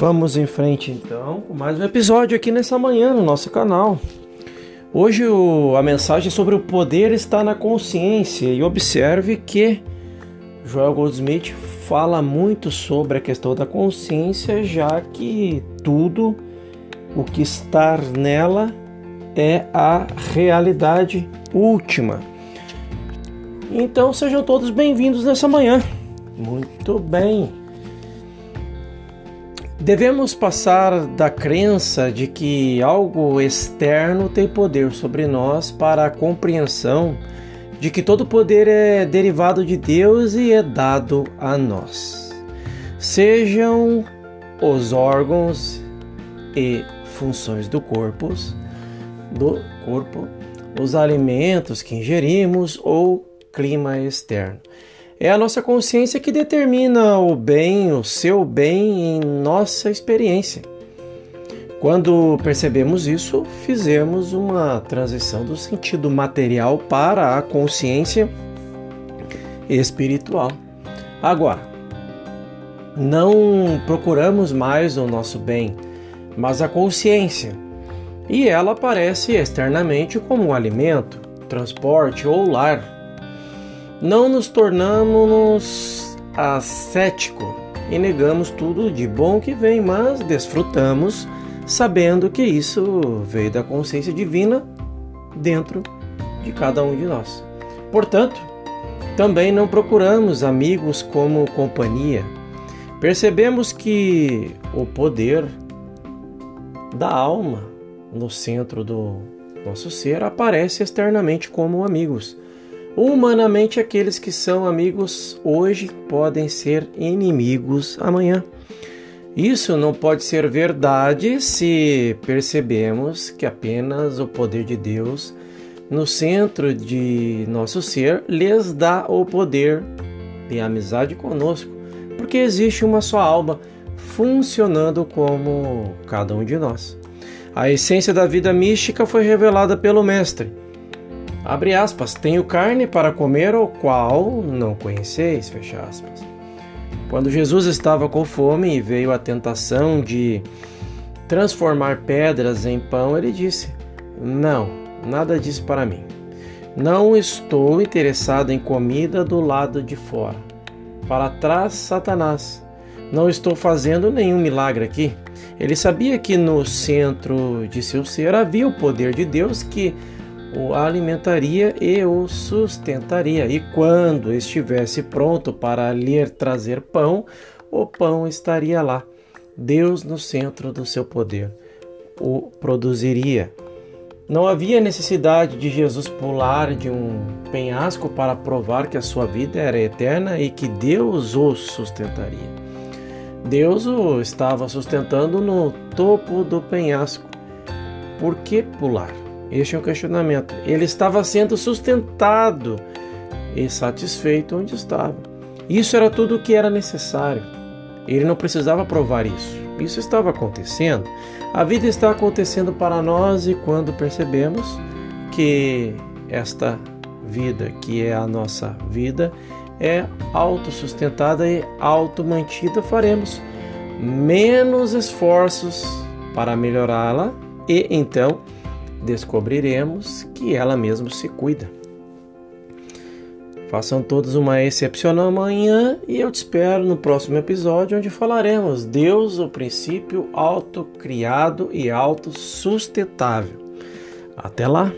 Vamos em frente então mais um episódio aqui nessa manhã no nosso canal. Hoje o, a mensagem sobre o poder está na consciência e observe que Joel Goldsmith fala muito sobre a questão da consciência, já que tudo o que está nela é a realidade última. Então sejam todos bem-vindos nessa manhã. Muito bem. Devemos passar da crença de que algo externo tem poder sobre nós para a compreensão de que todo poder é derivado de Deus e é dado a nós. Sejam os órgãos e funções do corpo, do corpo, os alimentos que ingerimos ou clima externo. É a nossa consciência que determina o bem, o seu bem em nossa experiência. Quando percebemos isso, fizemos uma transição do sentido material para a consciência espiritual. Agora, não procuramos mais o nosso bem, mas a consciência, e ela aparece externamente como alimento, transporte ou lar não nos tornamos ascético e negamos tudo de bom que vem, mas desfrutamos sabendo que isso veio da consciência divina dentro de cada um de nós. Portanto, também não procuramos amigos como companhia. Percebemos que o poder da alma no centro do nosso ser aparece externamente como amigos Humanamente, aqueles que são amigos hoje podem ser inimigos amanhã. Isso não pode ser verdade se percebemos que apenas o poder de Deus no centro de nosso ser lhes dá o poder de amizade conosco, porque existe uma só alma funcionando como cada um de nós. A essência da vida mística foi revelada pelo Mestre Abre aspas, tenho carne para comer, o qual não conheceis, fecha aspas. Quando Jesus estava com fome e veio a tentação de transformar pedras em pão, ele disse: Não, nada disso para mim. Não estou interessado em comida do lado de fora. Para trás, Satanás. Não estou fazendo nenhum milagre aqui. Ele sabia que no centro de seu ser havia o poder de Deus que o alimentaria e o sustentaria. E quando estivesse pronto para lhe trazer pão, o pão estaria lá. Deus no centro do seu poder o produziria. Não havia necessidade de Jesus pular de um penhasco para provar que a sua vida era eterna e que Deus o sustentaria. Deus o estava sustentando no topo do penhasco. Por que pular? Este é um questionamento. Ele estava sendo sustentado e satisfeito onde estava. Isso era tudo o que era necessário. Ele não precisava provar isso. Isso estava acontecendo. A vida está acontecendo para nós e quando percebemos que esta vida, que é a nossa vida, é autossustentada e automantida, faremos menos esforços para melhorá-la e então descobriremos que ela mesma se cuida. Façam todos uma excepcional manhã e eu te espero no próximo episódio onde falaremos Deus, o princípio autocriado e autossustentável. Até lá!